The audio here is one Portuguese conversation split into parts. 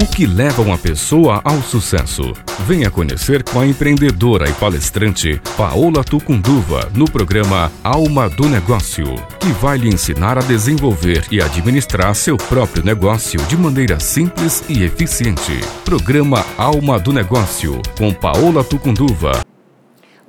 O que leva uma pessoa ao sucesso? Venha conhecer com a empreendedora e palestrante Paola Tucunduva no programa Alma do Negócio, que vai lhe ensinar a desenvolver e administrar seu próprio negócio de maneira simples e eficiente. Programa Alma do Negócio com Paola Tucunduva.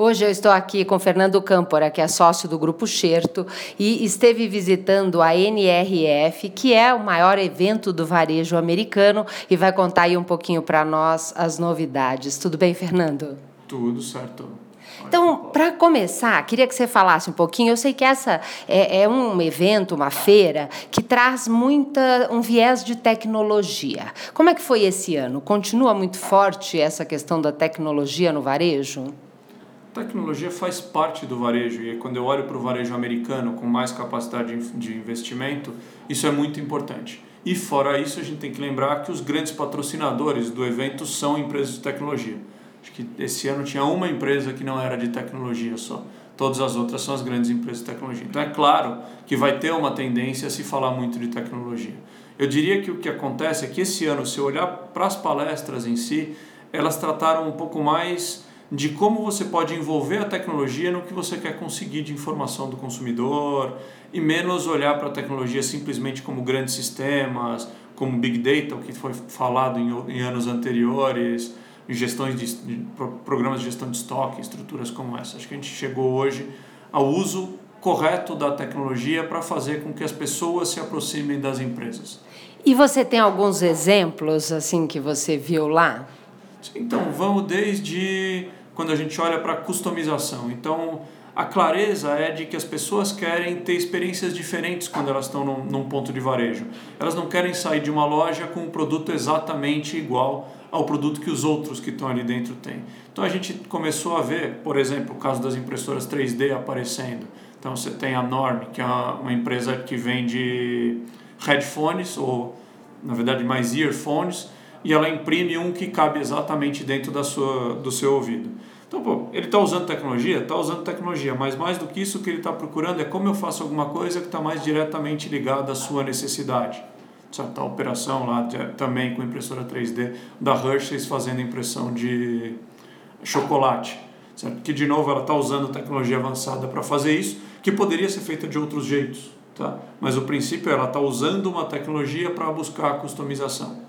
Hoje eu estou aqui com Fernando Câmpora, que é sócio do Grupo Xerto, e esteve visitando a NRF, que é o maior evento do varejo americano, e vai contar aí um pouquinho para nós as novidades. Tudo bem, Fernando? Tudo certo. Então, para começar, queria que você falasse um pouquinho. Eu sei que essa é, é, um evento, uma feira, que traz muita um viés de tecnologia. Como é que foi esse ano? Continua muito forte essa questão da tecnologia no varejo? Tecnologia faz parte do varejo e quando eu olho para o varejo americano com mais capacidade de investimento, isso é muito importante. E fora isso, a gente tem que lembrar que os grandes patrocinadores do evento são empresas de tecnologia. Acho que esse ano tinha uma empresa que não era de tecnologia só. Todas as outras são as grandes empresas de tecnologia. Então é claro que vai ter uma tendência a se falar muito de tecnologia. Eu diria que o que acontece é que esse ano, se eu olhar para as palestras em si, elas trataram um pouco mais de como você pode envolver a tecnologia no que você quer conseguir de informação do consumidor e menos olhar para a tecnologia simplesmente como grandes sistemas, como Big Data, o que foi falado em, em anos anteriores, em gestões de, de, programas de gestão de estoque, estruturas como essa. Acho que a gente chegou hoje ao uso correto da tecnologia para fazer com que as pessoas se aproximem das empresas. E você tem alguns exemplos assim que você viu lá? Então, vamos desde quando a gente olha para customização. Então, a clareza é de que as pessoas querem ter experiências diferentes quando elas estão num, num, ponto de varejo. Elas não querem sair de uma loja com um produto exatamente igual ao produto que os outros que estão ali dentro têm. Então a gente começou a ver, por exemplo, o caso das impressoras 3D aparecendo. Então você tem a Norm, que é uma empresa que vende headphones, ou na verdade mais earphones, e ela imprime um que cabe exatamente dentro da sua, do seu ouvido. Então, pô, ele está usando tecnologia? Está usando tecnologia, mas mais do que isso, o que ele está procurando é como eu faço alguma coisa que está mais diretamente ligada à sua necessidade. Certa operação lá também com impressora 3D da Hershey's fazendo impressão de chocolate. Certo? Que, de novo, ela está usando tecnologia avançada para fazer isso, que poderia ser feita de outros jeitos. Tá? Mas o princípio é ela está usando uma tecnologia para buscar a customização.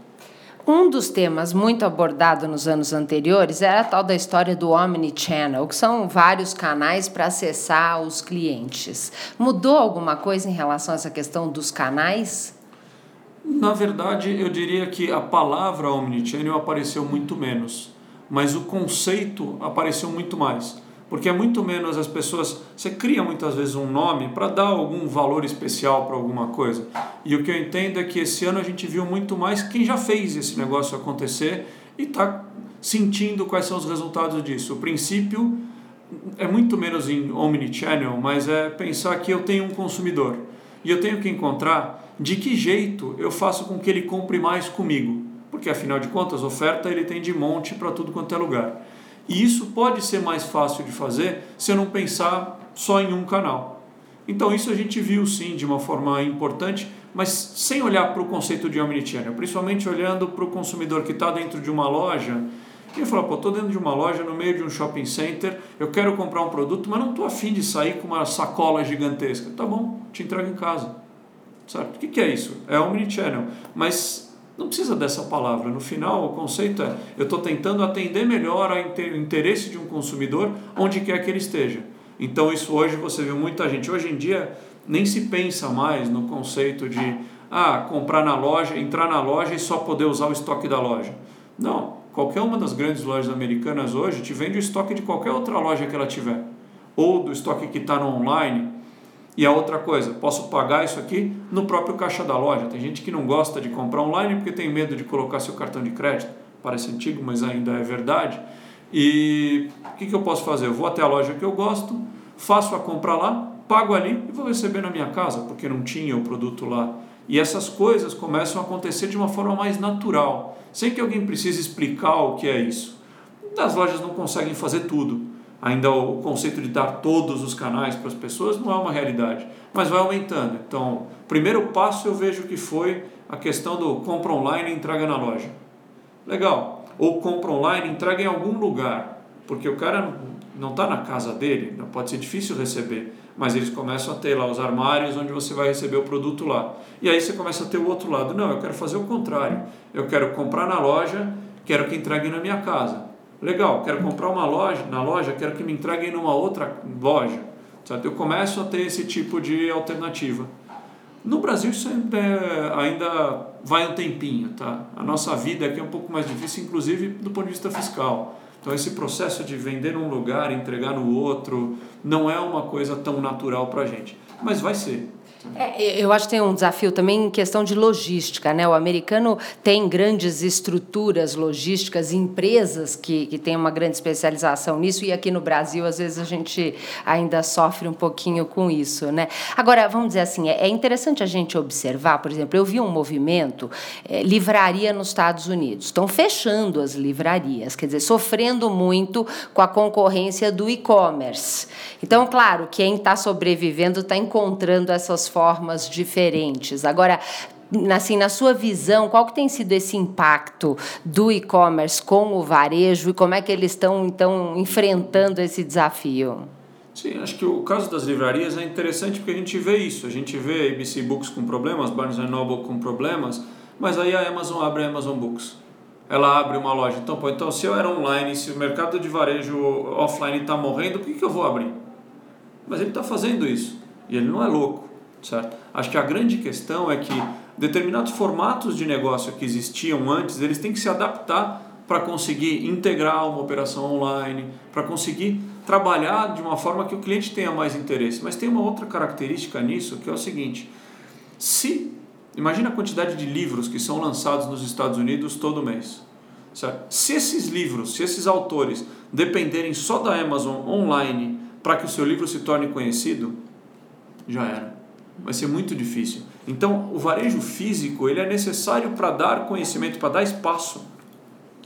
Um dos temas muito abordado nos anos anteriores era a tal da história do Omnichannel, que são vários canais para acessar os clientes. Mudou alguma coisa em relação a essa questão dos canais? Na verdade, eu diria que a palavra Omnichannel apareceu muito menos, mas o conceito apareceu muito mais porque é muito menos as pessoas. Você cria muitas vezes um nome para dar algum valor especial para alguma coisa. E o que eu entendo é que esse ano a gente viu muito mais quem já fez esse negócio acontecer e está sentindo quais são os resultados disso. O princípio é muito menos em omnichannel, mas é pensar que eu tenho um consumidor e eu tenho que encontrar de que jeito eu faço com que ele compre mais comigo. Porque afinal de contas, oferta ele tem de monte para tudo quanto é lugar. E isso pode ser mais fácil de fazer se eu não pensar só em um canal. Então isso a gente viu sim de uma forma importante, mas sem olhar para o conceito de omnichannel, principalmente olhando para o consumidor que está dentro de uma loja e falar, pô, estou dentro de uma loja, no meio de um shopping center, eu quero comprar um produto, mas não estou afim de sair com uma sacola gigantesca. Tá bom, te entrego em casa. Certo? O que, que é isso? É omnichannel. Mas não precisa dessa palavra. No final, o conceito é: eu estou tentando atender melhor ao interesse de um consumidor onde quer que ele esteja. Então, isso hoje você vê muita gente. Hoje em dia, nem se pensa mais no conceito de ah, comprar na loja, entrar na loja e só poder usar o estoque da loja. Não. Qualquer uma das grandes lojas americanas hoje te vende o estoque de qualquer outra loja que ela tiver. Ou do estoque que está no online e a outra coisa, posso pagar isso aqui no próprio caixa da loja. Tem gente que não gosta de comprar online porque tem medo de colocar seu cartão de crédito. Parece antigo, mas ainda é verdade. E o que, que eu posso fazer? Eu vou até a loja que eu gosto, faço a compra lá, pago ali e vou receber na minha casa, porque não tinha o produto lá. E essas coisas começam a acontecer de uma forma mais natural, sem que alguém precise explicar o que é isso. As lojas não conseguem fazer tudo. Ainda o conceito de dar todos os canais para as pessoas não é uma realidade, mas vai aumentando. Então, primeiro passo eu vejo que foi a questão do compra online e entrega na loja. Legal. Ou compra online, entrega em algum lugar, porque o cara não está na casa dele, pode ser difícil receber, mas eles começam a ter lá os armários onde você vai receber o produto lá. E aí você começa a ter o outro lado. Não, eu quero fazer o contrário. Eu quero comprar na loja, quero que entreguem na minha casa. Legal, quero comprar uma loja, na loja, quero que me entreguem numa outra loja. Certo? Eu começo a ter esse tipo de alternativa. No Brasil isso ainda, é, ainda vai um tempinho, tá? A nossa vida aqui é um pouco mais difícil, inclusive do ponto de vista fiscal. Então esse processo de vender num lugar, entregar no outro, não é uma coisa tão natural para a gente. Mas vai ser. É, eu acho que tem um desafio também em questão de logística. Né? O americano tem grandes estruturas logísticas, empresas que, que têm uma grande especialização nisso, e aqui no Brasil, às vezes, a gente ainda sofre um pouquinho com isso. Né? Agora, vamos dizer assim, é, é interessante a gente observar, por exemplo, eu vi um movimento, é, livraria nos Estados Unidos. Estão fechando as livrarias, quer dizer, sofrendo muito com a concorrência do e-commerce. Então, claro, quem está sobrevivendo está encontrando essas formas diferentes. Agora, assim, na sua visão, qual que tem sido esse impacto do e-commerce com o varejo e como é que eles estão, então, enfrentando esse desafio? Sim, acho que o caso das livrarias é interessante porque a gente vê isso. A gente vê a ABC Books com problemas, Barnes Noble com problemas, mas aí a Amazon abre a Amazon Books. Ela abre uma loja. Então, pô, então se eu era online, se o mercado de varejo offline está morrendo, por que, que eu vou abrir? Mas ele está fazendo isso. E ele não é louco certo? Acho que a grande questão é que determinados formatos de negócio que existiam antes, eles têm que se adaptar para conseguir integrar uma operação online, para conseguir trabalhar de uma forma que o cliente tenha mais interesse. Mas tem uma outra característica nisso, que é o seguinte: se imagina a quantidade de livros que são lançados nos Estados Unidos todo mês. Certo? Se esses livros, se esses autores dependerem só da Amazon online para que o seu livro se torne conhecido, já era vai ser muito difícil. Então, o varejo físico ele é necessário para dar conhecimento, para dar espaço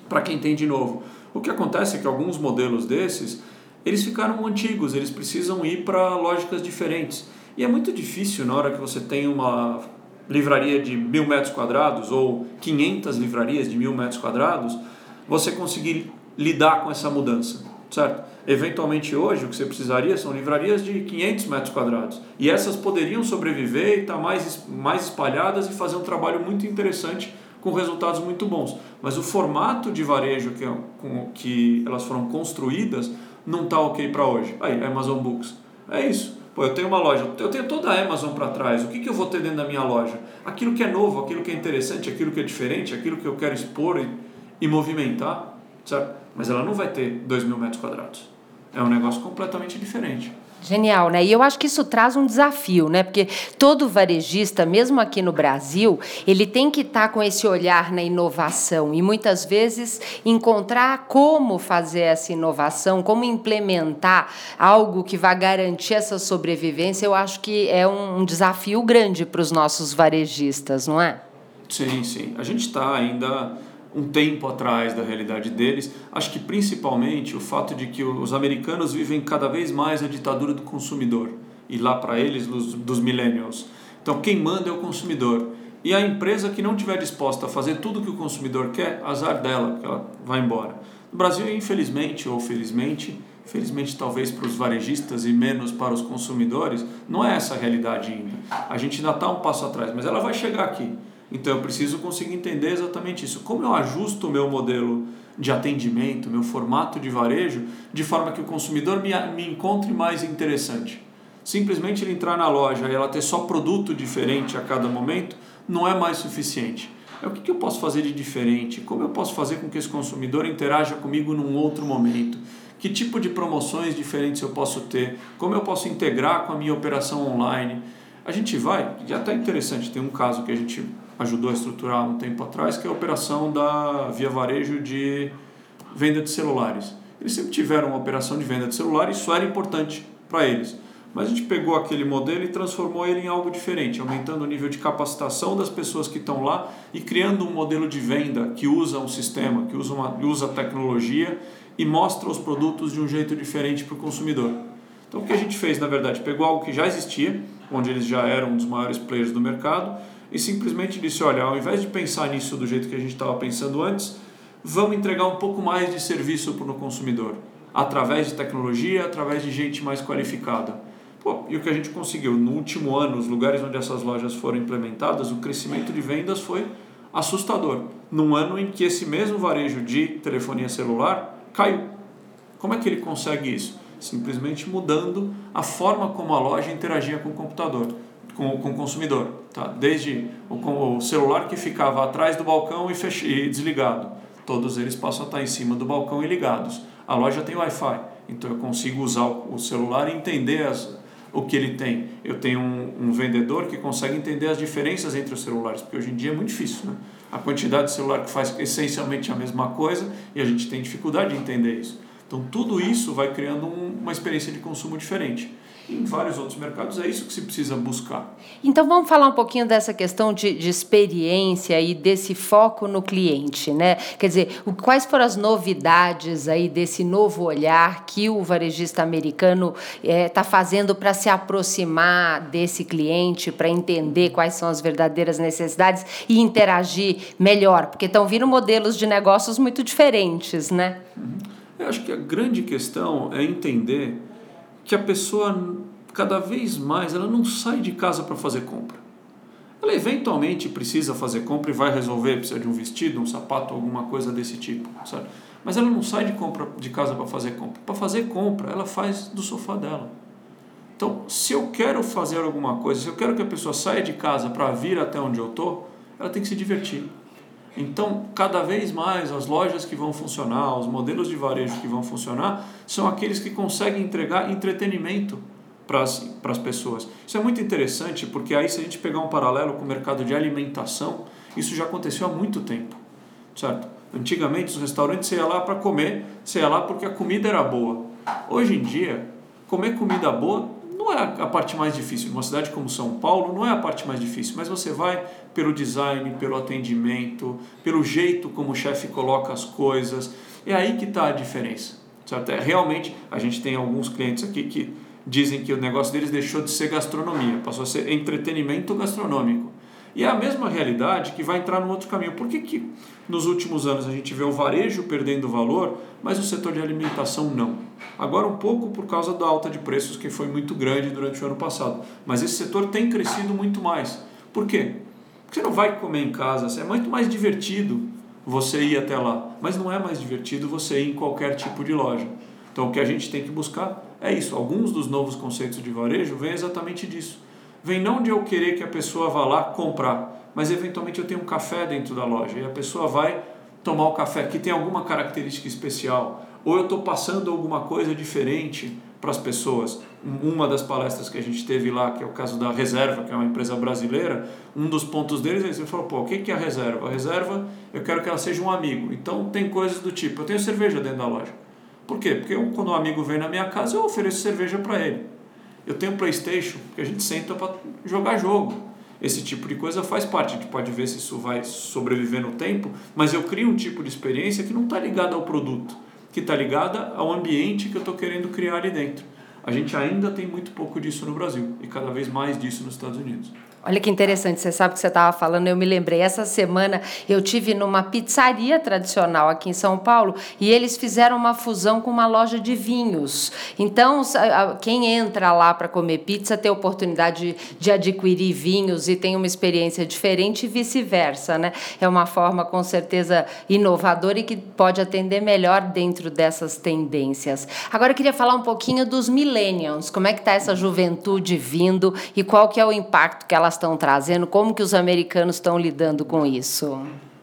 para quem tem de novo. O que acontece é que alguns modelos desses eles ficaram antigos, eles precisam ir para lógicas diferentes. E é muito difícil na hora que você tem uma livraria de mil metros quadrados ou 500 livrarias de mil metros quadrados, você conseguir lidar com essa mudança certo? Eventualmente hoje o que você precisaria são livrarias de 500 metros quadrados e essas poderiam sobreviver e estar tá mais, mais espalhadas e fazer um trabalho muito interessante com resultados muito bons. Mas o formato de varejo que, com que elas foram construídas não está ok para hoje. Aí, Amazon Books. É isso. Pô, eu tenho uma loja, eu tenho toda a Amazon para trás. O que, que eu vou ter dentro da minha loja? Aquilo que é novo, aquilo que é interessante, aquilo que é diferente, aquilo que eu quero expor e, e movimentar, certo? mas ela não vai ter 2 mil metros quadrados. É um negócio completamente diferente. Genial, né? E eu acho que isso traz um desafio, né? Porque todo varejista, mesmo aqui no Brasil, ele tem que estar tá com esse olhar na inovação e muitas vezes encontrar como fazer essa inovação, como implementar algo que vai garantir essa sobrevivência. Eu acho que é um desafio grande para os nossos varejistas, não é? Sim, sim. A gente está ainda um tempo atrás da realidade deles. Acho que principalmente o fato de que os americanos vivem cada vez mais a ditadura do consumidor e lá para eles dos, dos millennials. Então quem manda é o consumidor. E a empresa que não estiver disposta a fazer tudo que o consumidor quer, azar dela, porque ela vai embora. No Brasil, infelizmente ou felizmente, felizmente talvez para os varejistas e menos para os consumidores, não é essa a realidade ainda. A gente ainda está um passo atrás, mas ela vai chegar aqui. Então eu preciso conseguir entender exatamente isso. Como eu ajusto o meu modelo de atendimento, meu formato de varejo, de forma que o consumidor me, me encontre mais interessante. Simplesmente ele entrar na loja e ela ter só produto diferente a cada momento não é mais suficiente. É o que, eu posso fazer de diferente? Como eu posso fazer com que esse consumidor interaja comigo num outro momento? Que tipo de promoções diferentes eu posso ter? Como eu posso integrar com a minha operação online? A gente vai, já está interessante, tem um caso que a gente ajudou a estruturar um tempo atrás, que é a operação da Via Varejo de venda de celulares. Eles sempre tiveram uma operação de venda de celular e isso era importante para eles. Mas a gente pegou aquele modelo e transformou ele em algo diferente, aumentando o nível de capacitação das pessoas que estão lá e criando um modelo de venda que usa um sistema, que usa, uma, usa tecnologia e mostra os produtos de um jeito diferente para o consumidor. Então o que a gente fez, na verdade, pegou algo que já existia, onde eles já eram um dos maiores players do mercado, e simplesmente disse: olha, ao invés de pensar nisso do jeito que a gente estava pensando antes, vamos entregar um pouco mais de serviço para o consumidor, através de tecnologia, através de gente mais qualificada. Pô, e o que a gente conseguiu no último ano, os lugares onde essas lojas foram implementadas, o crescimento de vendas foi assustador. Num ano em que esse mesmo varejo de telefonia celular caiu. Como é que ele consegue isso? Simplesmente mudando a forma como a loja interagia com o computador, com, com o consumidor. Tá? Desde o, o celular que ficava atrás do balcão e, fech, e desligado. Todos eles passam a estar em cima do balcão e ligados. A loja tem Wi-Fi, então eu consigo usar o celular e entender as, o que ele tem. Eu tenho um, um, vendedor que consegue entender as diferenças entre os celulares, porque hoje em dia é muito difícil, né? A quantidade de celular que faz essencialmente a mesma coisa e a gente tem dificuldade de entender isso. Então, tudo isso vai criando um, uma experiência de consumo diferente em vários outros mercados é isso que se precisa buscar. Então vamos falar um pouquinho dessa questão de, de experiência e desse foco no cliente, né? Quer dizer, o, quais foram as novidades aí desse novo olhar que o varejista americano está é, tá fazendo para se aproximar desse cliente, para entender quais são as verdadeiras necessidades e interagir melhor, porque estão vindo modelos de negócios muito diferentes, né? Uhum. Eu acho que a grande questão é entender que a pessoa cada vez mais ela não sai de casa para fazer compra. Ela eventualmente precisa fazer compra e vai resolver, precisa de um vestido, um sapato, alguma coisa desse tipo, sabe? Mas ela não sai de, compra, de casa para fazer compra. Para fazer compra, ela faz do sofá dela. Então, se eu quero fazer alguma coisa, se eu quero que a pessoa saia de casa para vir até onde eu estou, ela tem que se divertir. Então, cada vez mais as lojas que vão funcionar, os modelos de varejo que vão funcionar, são aqueles que conseguem entregar entretenimento para as pessoas. Isso é muito interessante porque aí se a gente pegar um paralelo com o mercado de alimentação, isso já aconteceu há muito tempo, certo? Antigamente os restaurantes você ia lá para comer, você ia lá porque a comida era boa. Hoje em dia, comer comida boa é a parte mais difícil. Numa cidade como São Paulo, não é a parte mais difícil, mas você vai pelo design, pelo atendimento, pelo jeito como o chefe coloca as coisas. É aí que está a diferença. Certo? É, realmente, a gente tem alguns clientes aqui que dizem que o negócio deles deixou de ser gastronomia, passou a ser entretenimento gastronômico. E é a mesma realidade que vai entrar num outro caminho. Por que, que nos últimos anos a gente vê o varejo perdendo valor, mas o setor de alimentação não? Agora um pouco por causa da alta de preços que foi muito grande durante o ano passado. Mas esse setor tem crescido muito mais. Por quê? Porque você não vai comer em casa, é muito mais divertido você ir até lá. Mas não é mais divertido você ir em qualquer tipo de loja. Então o que a gente tem que buscar é isso. Alguns dos novos conceitos de varejo vêm exatamente disso vem não de eu querer que a pessoa vá lá comprar, mas eventualmente eu tenho um café dentro da loja e a pessoa vai tomar o café que tem alguma característica especial, ou eu estou passando alguma coisa diferente para as pessoas. Uma das palestras que a gente teve lá, que é o caso da Reserva, que é uma empresa brasileira, um dos pontos deles é ele falou, pô, o que é a reserva? A reserva, eu quero que ela seja um amigo. Então tem coisas do tipo, eu tenho cerveja dentro da loja. Por quê? Porque eu, quando um amigo vem na minha casa, eu ofereço cerveja para ele. Eu tenho PlayStation, que a gente senta para jogar jogo. Esse tipo de coisa faz parte. A gente pode ver se isso vai sobreviver no tempo, mas eu crio um tipo de experiência que não está ligada ao produto, que está ligada ao ambiente que eu estou querendo criar ali dentro. A gente ainda tem muito pouco disso no Brasil e cada vez mais disso nos Estados Unidos. Olha que interessante, você sabe que você estava falando, eu me lembrei. Essa semana eu tive numa pizzaria tradicional aqui em São Paulo e eles fizeram uma fusão com uma loja de vinhos. Então, quem entra lá para comer pizza tem oportunidade de, de adquirir vinhos e tem uma experiência diferente e vice-versa, né? É uma forma com certeza inovadora e que pode atender melhor dentro dessas tendências. Agora eu queria falar um pouquinho dos millennials. Como é que está essa juventude vindo e qual que é o impacto que elas estão trazendo? Como que os americanos estão lidando com isso?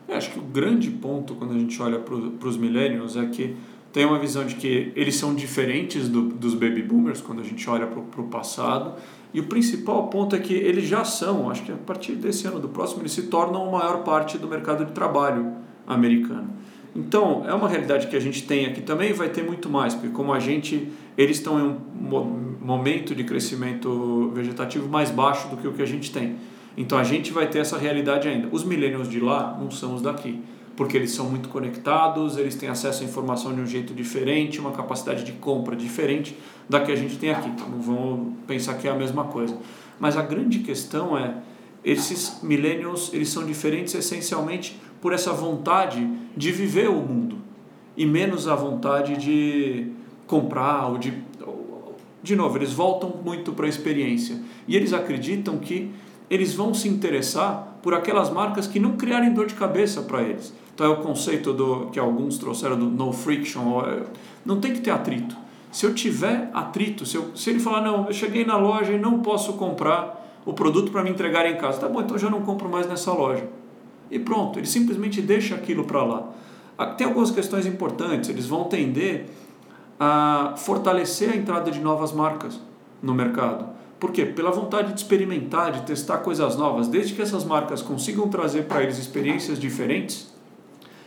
Eu acho que o grande ponto quando a gente olha para os millennials é que tem uma visão de que eles são diferentes do, dos baby boomers quando a gente olha para o passado. E o principal ponto é que eles já são, acho que a partir desse ano do próximo, eles se tornam a maior parte do mercado de trabalho americano. Então, é uma realidade que a gente tem aqui também vai ter muito mais, porque como a gente, eles estão em um momento de crescimento vegetativo mais baixo do que o que a gente tem. Então, a gente vai ter essa realidade ainda. Os millennials de lá não são os daqui, porque eles são muito conectados, eles têm acesso à informação de um jeito diferente, uma capacidade de compra diferente da que a gente tem aqui. Então, não vamos pensar que é a mesma coisa. Mas a grande questão é, esses millennials, eles são diferentes essencialmente por essa vontade de viver o mundo e menos a vontade de comprar ou de de novo, eles voltam muito para a experiência e eles acreditam que eles vão se interessar por aquelas marcas que não criarem dor de cabeça para eles. Então é o conceito do que alguns trouxeram do no friction, é, não tem que ter atrito. Se eu tiver atrito, se, eu, se ele falar, não, eu cheguei na loja e não posso comprar o produto para me entregar em casa, tá bom, então já não compro mais nessa loja. E pronto, ele simplesmente deixa aquilo para lá. Ah, tem algumas questões importantes, eles vão tender a fortalecer a entrada de novas marcas no mercado. Por quê? Pela vontade de experimentar, de testar coisas novas. Desde que essas marcas consigam trazer para eles experiências diferentes,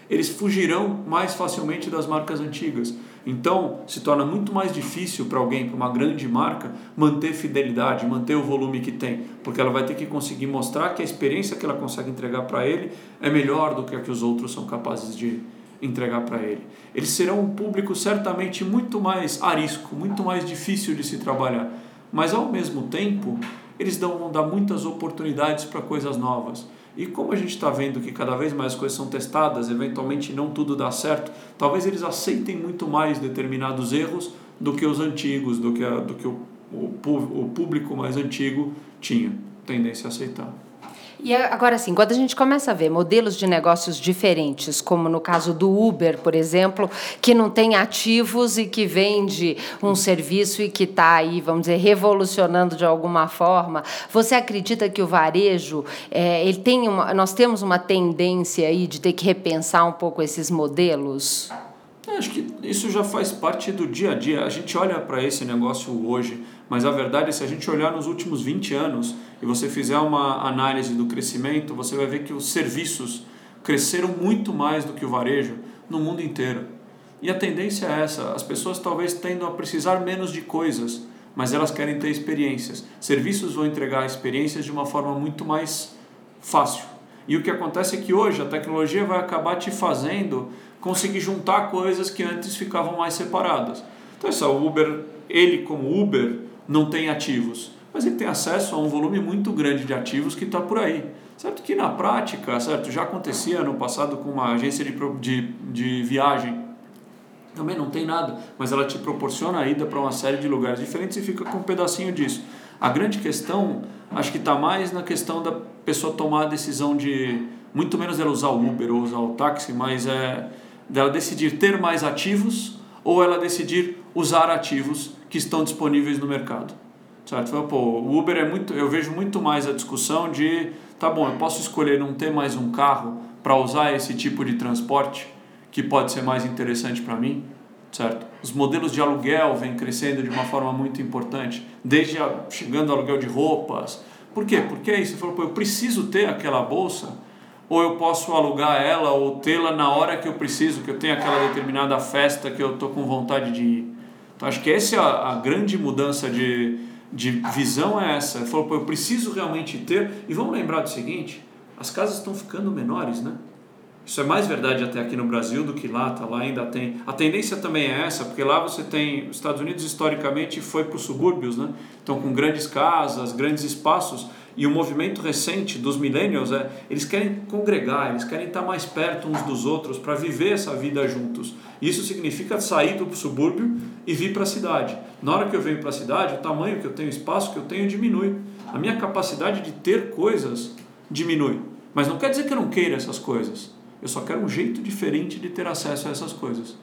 eles fugirão mais facilmente das marcas antigas. Então, se torna muito mais difícil para alguém, para uma grande marca, manter fidelidade, manter o volume que tem, porque ela vai ter que conseguir mostrar que a experiência que ela consegue entregar para ele é melhor do que a que os outros são capazes de, entregar para ele. Eles serão um público certamente muito mais arisco, muito mais difícil de se trabalhar, mas ao mesmo tempo eles dão, vão dar muitas oportunidades para coisas novas. E como a gente está vendo que cada vez mais coisas são testadas, eventualmente não tudo dá certo, talvez eles aceitem muito mais determinados erros do que os antigos, do que, a, do que o, o, o público mais antigo tinha tendência a aceitar. E agora sim, quando a gente começa a ver modelos de negócios diferentes, como no caso do Uber, por exemplo, que não tem ativos e que vende um serviço e que está aí, vamos dizer, revolucionando de alguma forma, você acredita que o varejo, é, ele tem uma, nós temos uma tendência aí de ter que repensar um pouco esses modelos? Acho que isso já faz parte do dia a dia. A gente olha para esse negócio hoje, mas a verdade é se a gente olhar nos últimos 20 anos e você fizer uma análise do crescimento, você vai ver que os serviços cresceram muito mais do que o varejo no mundo inteiro. E a tendência é essa: as pessoas talvez tendam a precisar menos de coisas, mas elas querem ter experiências. Serviços vão entregar experiências de uma forma muito mais fácil. E o que acontece é que hoje a tecnologia vai acabar te fazendo conseguir juntar coisas que antes ficavam mais separadas. Então, essa Uber, ele como Uber, não tem ativos, mas ele tem acesso a um volume muito grande de ativos que está por aí. Certo que na prática, certo, já acontecia no passado com uma agência de, de, de viagem, também não tem nada, mas ela te proporciona a ida para uma série de lugares diferentes e fica com um pedacinho disso. A grande questão, acho que está mais na questão da pessoa tomar a decisão de, muito menos dela usar o Uber ou usar o táxi, mas é dela decidir ter mais ativos ou ela decidir usar ativos que estão disponíveis no mercado. Certo? Pô, o Uber é muito, eu vejo muito mais a discussão de, tá bom, eu posso escolher não ter mais um carro para usar esse tipo de transporte que pode ser mais interessante para mim, certo? Os modelos de aluguel vêm crescendo de uma forma muito importante, desde a, chegando ao aluguel de roupas. Por quê? Porque aí você falou, pô, eu preciso ter aquela bolsa ou eu posso alugar ela ou tê-la na hora que eu preciso, que eu tenho aquela determinada festa que eu estou com vontade de ir. Então acho que essa é a, a grande mudança de, de visão é essa. Ele falou, pô, eu preciso realmente ter. E vamos lembrar do seguinte: as casas estão ficando menores, né? Isso é mais verdade até aqui no Brasil do que lá, tá? Lá ainda tem. A tendência também é essa, porque lá você tem. Os Estados Unidos historicamente foi para os subúrbios, né? Então com grandes casas, grandes espaços. E o movimento recente dos millennials é eles querem congregar, eles querem estar mais perto uns dos outros para viver essa vida juntos. Isso significa sair do subúrbio e vir para a cidade. Na hora que eu venho para a cidade, o tamanho que eu tenho, o espaço que eu tenho diminui. A minha capacidade de ter coisas diminui. Mas não quer dizer que eu não queira essas coisas. Eu só quero um jeito diferente de ter acesso a essas coisas.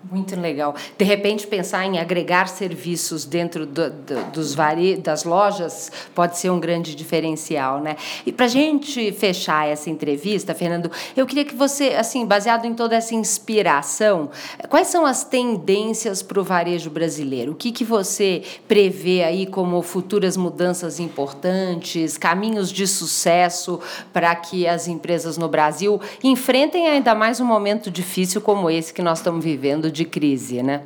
Muito legal. De repente, pensar em agregar serviços dentro do, do, dos vare... das lojas pode ser um grande diferencial, né? E para a gente fechar essa entrevista, Fernando, eu queria que você, assim, baseado em toda essa inspiração, quais são as tendências para o varejo brasileiro? O que, que você prevê aí como futuras mudanças importantes, caminhos de sucesso para que as empresas no Brasil enfrentem ainda mais um momento difícil como esse que nós estamos vivendo de crise, né?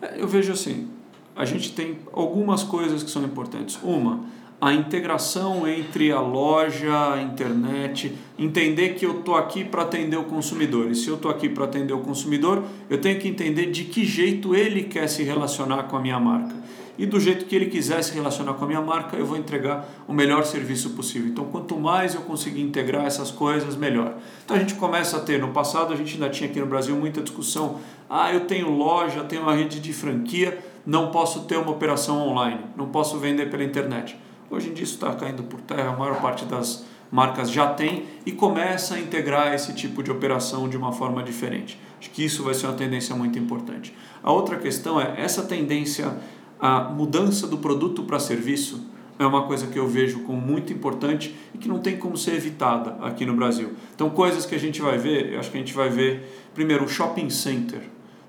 É, eu vejo assim, a gente tem algumas coisas que são importantes. Uma, a integração entre a loja, a internet, entender que eu estou aqui para atender o consumidor. E se eu estou aqui para atender o consumidor, eu tenho que entender de que jeito ele quer se relacionar com a minha marca. E do jeito que ele quiser se relacionar com a minha marca, eu vou entregar o melhor serviço possível. Então, quanto mais eu conseguir integrar essas coisas, melhor. Então, a gente começa a ter, no passado, a gente ainda tinha aqui no Brasil muita discussão. Ah, eu tenho loja, tenho uma rede de franquia, não posso ter uma operação online, não posso vender pela internet. Hoje em dia isso está caindo por terra, a maior parte das marcas já tem e começa a integrar esse tipo de operação de uma forma diferente. Acho que isso vai ser uma tendência muito importante. A outra questão é essa tendência, a mudança do produto para serviço, é uma coisa que eu vejo como muito importante e que não tem como ser evitada aqui no Brasil. Então, coisas que a gente vai ver, eu acho que a gente vai ver, primeiro, o shopping center.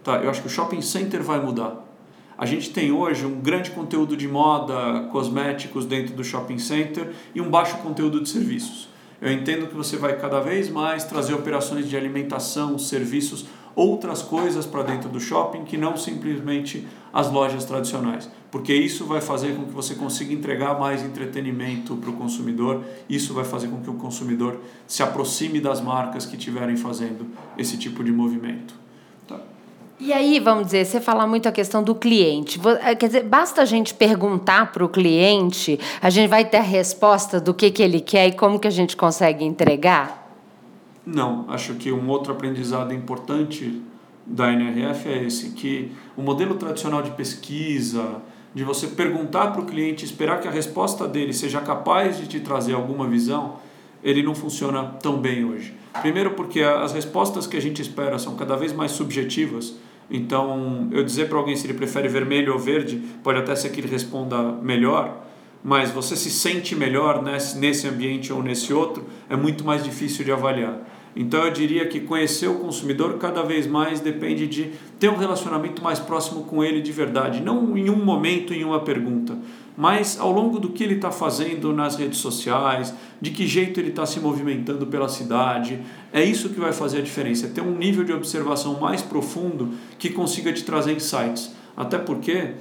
Tá? Eu acho que o shopping center vai mudar. A gente tem hoje um grande conteúdo de moda, cosméticos dentro do shopping center e um baixo conteúdo de serviços. Eu entendo que você vai cada vez mais trazer operações de alimentação, serviços, outras coisas para dentro do shopping que não simplesmente as lojas tradicionais, porque isso vai fazer com que você consiga entregar mais entretenimento para o consumidor, isso vai fazer com que o consumidor se aproxime das marcas que estiverem fazendo esse tipo de movimento. E aí, vamos dizer, você fala muito a questão do cliente. Eh, quer dizer, basta a gente perguntar para o cliente, a gente vai ter a resposta do que, que ele quer e como que a gente consegue entregar? Não, acho que um outro aprendizado importante da NRF é esse, que o modelo tradicional de pesquisa, de você perguntar para o cliente, esperar que a resposta dele seja capaz de te trazer alguma visão, ele não funciona tão bem hoje. Primeiro porque as respostas que a gente espera são cada vez mais subjetivas então, eu dizer para alguém se ele prefere vermelho ou verde, pode até ser que ele responda melhor, mas você se sente melhor nesse, nesse ambiente ou nesse outro, é muito mais difícil de avaliar. Então, eu diria que conhecer o consumidor cada vez mais depende de ter um relacionamento mais próximo com ele de verdade, não em um momento, em uma pergunta mas ao longo do que ele está fazendo nas redes sociais, de que jeito ele está se movimentando pela cidade. É isso que vai fazer a diferença, é ter um nível de observação mais profundo que consiga te trazer insights. Até porque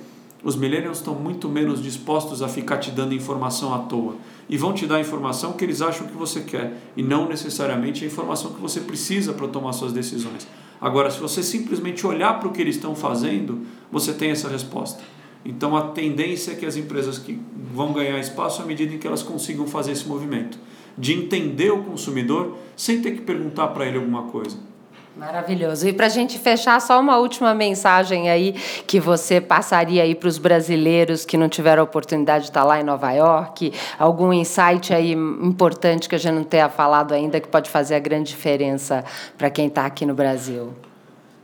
os millennials estão muito menos dispostos a ficar te dando informação à toa. E vão te dar a informação que eles acham que você quer, e não necessariamente a informação que você precisa para tomar suas decisões. Agora, se você simplesmente olhar para o que eles estão fazendo, você tem essa resposta. Então a tendência é que as empresas que vão ganhar espaço à medida em que elas consigam fazer esse movimento de entender o consumidor sem ter que perguntar para ele alguma coisa. Maravilhoso. E para a gente fechar, só uma última mensagem aí que você passaria aí para os brasileiros que não tiveram a oportunidade de estar lá em Nova York, algum insight aí importante que a gente não tenha falado ainda que pode fazer a grande diferença para quem está aqui no Brasil.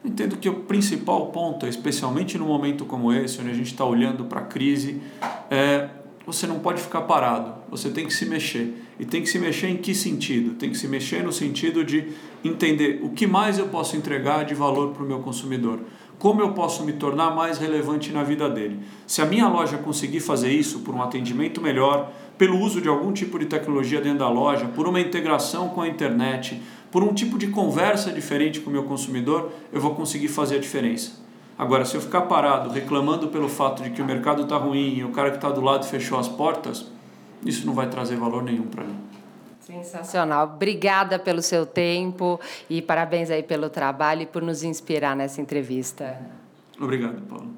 Entendo que o principal ponto, especialmente num momento como esse, onde a gente está olhando para a crise, é você não pode ficar parado, você tem que se mexer. E tem que se mexer em que sentido? Tem que se mexer no sentido de entender o que mais eu posso entregar de valor para o meu consumidor. Como eu posso me tornar mais relevante na vida dele? Se a minha loja conseguir fazer isso por um atendimento melhor, pelo uso de algum tipo de tecnologia dentro da loja, por uma integração com a internet, por um tipo de conversa diferente com o meu consumidor, eu vou conseguir fazer a diferença. Agora, se eu ficar parado reclamando pelo fato de que o mercado está ruim e o cara que está do lado fechou as portas, isso não vai trazer valor nenhum para mim. Sensacional. Obrigada pelo seu tempo e parabéns aí pelo trabalho e por nos inspirar nessa entrevista. Obrigado, Paulo.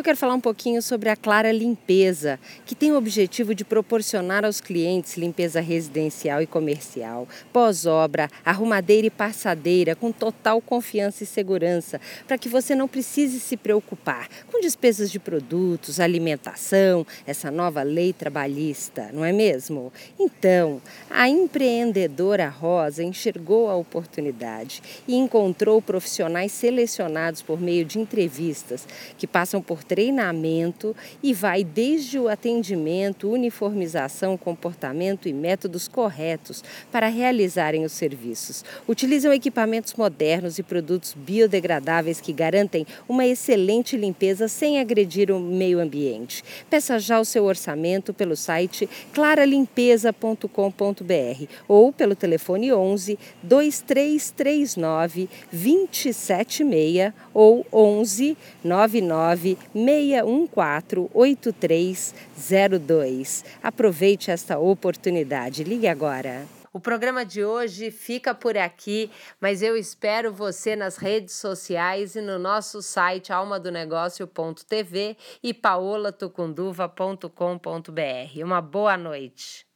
Eu quero falar um pouquinho sobre a Clara Limpeza, que tem o objetivo de proporcionar aos clientes limpeza residencial e comercial, pós-obra, arrumadeira e passadeira com total confiança e segurança, para que você não precise se preocupar com despesas de produtos, alimentação, essa nova lei trabalhista, não é mesmo? Então, a empreendedora Rosa enxergou a oportunidade e encontrou profissionais selecionados por meio de entrevistas que passam por treinamento e vai desde o atendimento, uniformização, comportamento e métodos corretos para realizarem os serviços. Utilizam equipamentos modernos e produtos biodegradáveis que garantem uma excelente limpeza sem agredir o meio ambiente. Peça já o seu orçamento pelo site claralimpeza.com.br ou pelo telefone 11 2339 276 ou 11 99 614-8302. Aproveite esta oportunidade. Ligue agora. O programa de hoje fica por aqui, mas eu espero você nas redes sociais e no nosso site almadonegócio.tv e paolatucunduva.com.br. Uma boa noite.